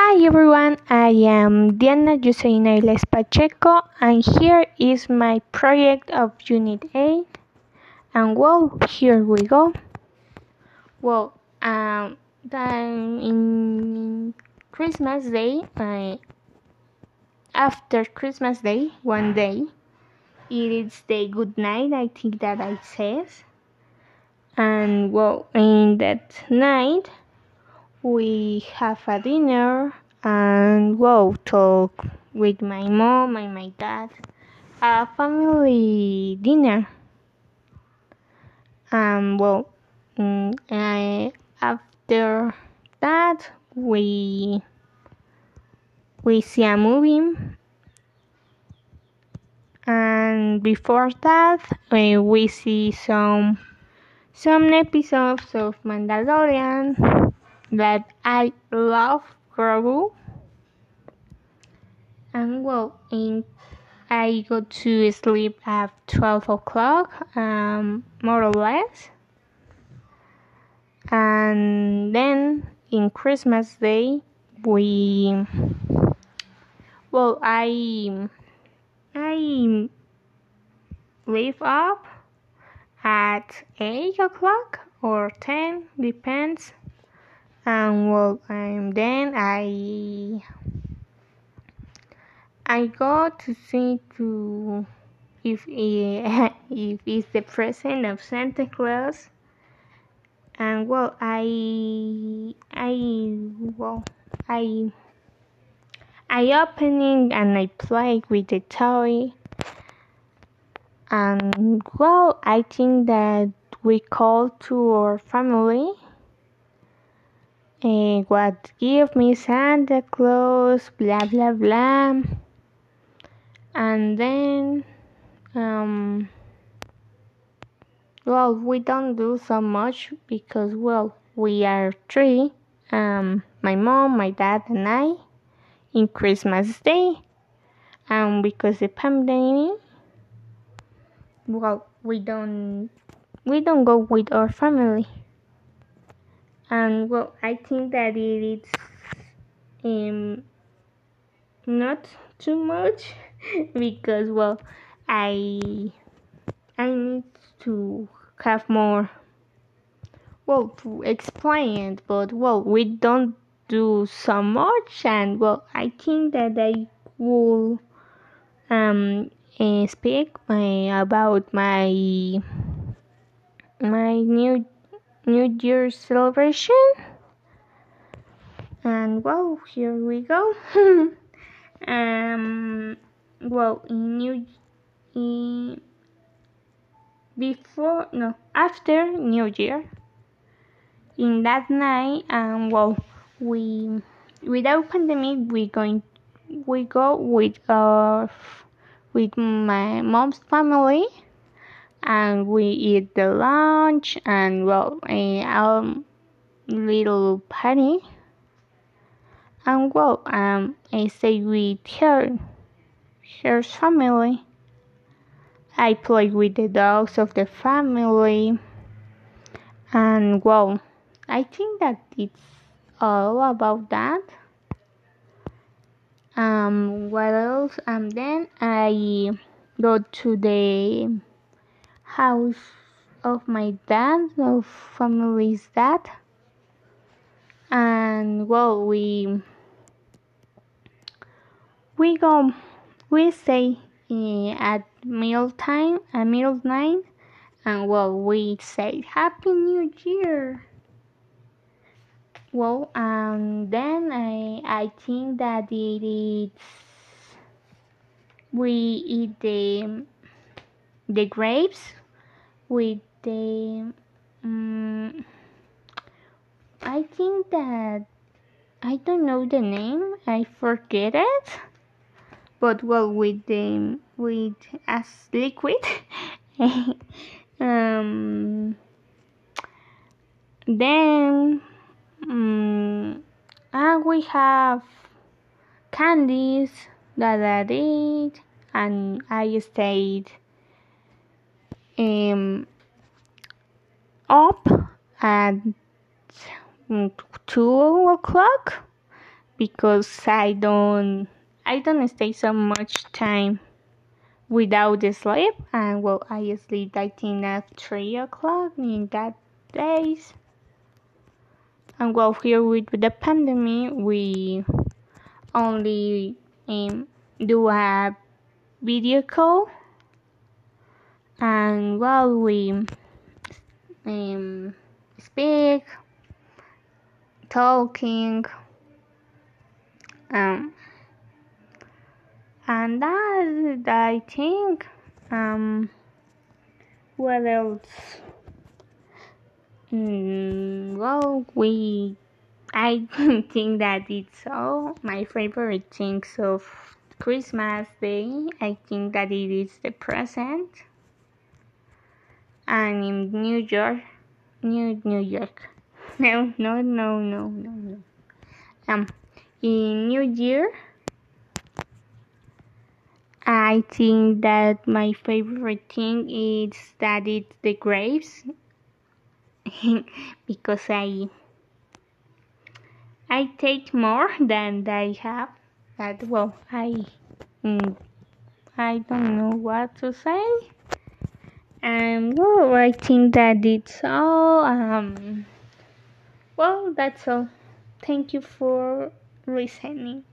Hi everyone, I am Diana Joseina Iles Pacheco and here is my project of Unit 8 and well, here we go. Well, um, then in Christmas Day, I, after Christmas Day, one day, it is the good night, I think that I says. And well, in that night, we have a dinner and well talk with my mom and my dad. A family dinner. And well mm, I, after that we we see a movie. And before that uh, we see some some episodes of Mandalorian that I love Grogu. And well, in, I go to sleep at 12 o'clock, um, more or less. And then in Christmas Day, we, well, I, I wake up at 8 o'clock or 10, depends and well um, then I I go to see to if if it's the present of Santa Claus. And well I I well I I opening and I play with the toy. And well I think that we call to our family uh, what give me Santa Claus, blah blah blah. And then, um, well, we don't do so much because, well, we are three um, my mom, my dad, and I in Christmas Day. And because the pandemic, well, we don't we don't go with our family and well i think that it is um not too much because well i i need to have more well to explain it. But well we don't do so much. And well i think that i will um uh, speak my, about my my new New Year celebration. And well, here we go. um, well, in New in, before no after New Year. In that night, um, well, we without pandemic, we going we go with uh with my mom's family and we eat the lunch and well a um, little party and well um I stay with her her family. I play with the dogs of the family. And well I think that it's all about that. Um what else? And then I go to the house of my dad, of family's dad. And well, we we go, we stay uh, at meal time, at meal night, and well, we say Happy New Year. Well, and then I I think that it is we eat the the grapes with the um, I think that I don't know the name I forget it. But well with the with as liquid um then um, and we have candies that I did and I stayed um, up at two o'clock because I don't I don't stay so much time without the sleep. And well I sleep I think at three o'clock in that days. And well here with the pandemic we only um, do a video call and while we um, speak talking um, and that I think um, what else mm, well we I think that it's all my favorite things of Christmas Day. I think that it is the present. And in New York, New New York. No, no, no, no, no, no. Um, in New Year, I think that my favorite thing is that it's the grapes because I I take more than they have. That well, I mm, I don't know what to say. And well, I think that it's all. Um, well, that's all. Thank you for listening.